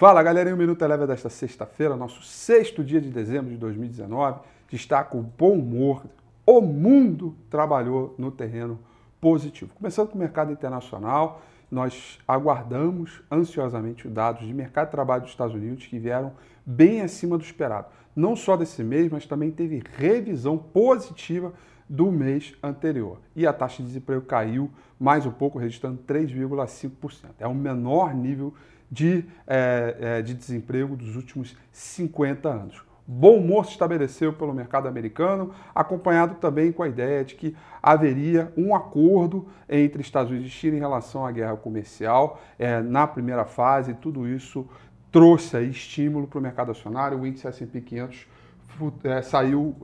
Fala galera, o Minuto Eleva desta sexta-feira, nosso sexto dia de dezembro de 2019, destaca o bom humor. O mundo trabalhou no terreno positivo. Começando com o mercado internacional, nós aguardamos ansiosamente os dados de mercado de trabalho dos Estados Unidos que vieram bem acima do esperado. Não só desse mês, mas também teve revisão positiva do mês anterior. E a taxa de desemprego caiu mais um pouco, registrando 3,5%. É o menor nível de, é, de desemprego dos últimos 50 anos. Bom humor se estabeleceu pelo mercado americano, acompanhado também com a ideia de que haveria um acordo entre Estados Unidos e China em relação à guerra comercial é, na primeira fase. Tudo isso trouxe estímulo para o mercado acionário. O índice S&P 500 é, saiu,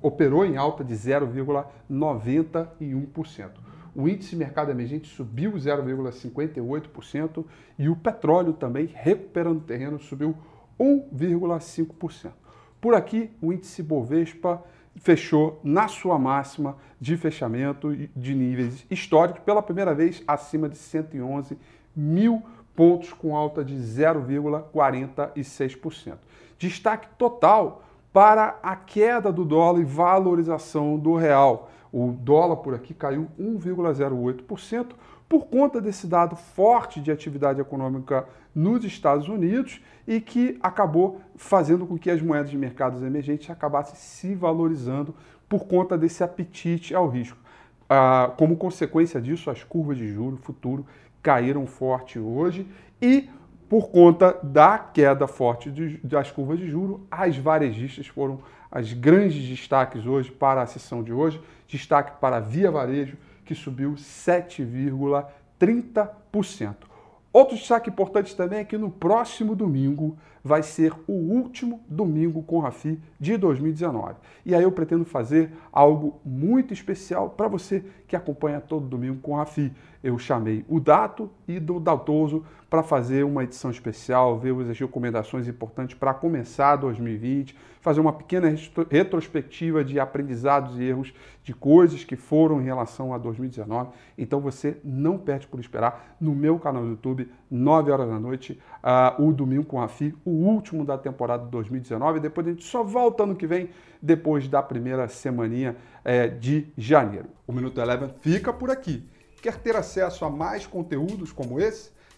operou em alta de 0,91%. O índice mercado emergente subiu 0,58% e o petróleo também, recuperando terreno, subiu 1,5%. Por aqui, o índice Bovespa fechou na sua máxima de fechamento de níveis históricos, pela primeira vez acima de 111 mil pontos, com alta de 0,46%. Destaque total para a queda do dólar e valorização do real. O dólar por aqui caiu 1,08% por conta desse dado forte de atividade econômica nos Estados Unidos e que acabou fazendo com que as moedas de mercados emergentes acabassem se valorizando por conta desse apetite ao risco. Ah, como consequência disso, as curvas de juro futuro caíram forte hoje e por conta da queda forte de, das curvas de juro, as varejistas foram as grandes destaques hoje para a sessão de hoje. Destaque para a Via Varejo, que subiu 7,30%. Outro destaque importante também é que no próximo domingo vai ser o último domingo com Rafi de 2019. E aí eu pretendo fazer algo muito especial para você que acompanha todo domingo com Rafi. Eu chamei o Dato e do Daltoso para fazer uma edição especial, ver as recomendações importantes para começar 2020, fazer uma pequena retrospectiva de aprendizados e erros de coisas que foram em relação a 2019. Então você não perde por esperar no meu canal do YouTube, 9 horas da noite, uh, o Domingo com a FI, o último da temporada 2019. Depois a gente só volta ano que vem, depois da primeira semaninha é, de janeiro. O Minuto Eleven fica por aqui. Quer ter acesso a mais conteúdos como esse?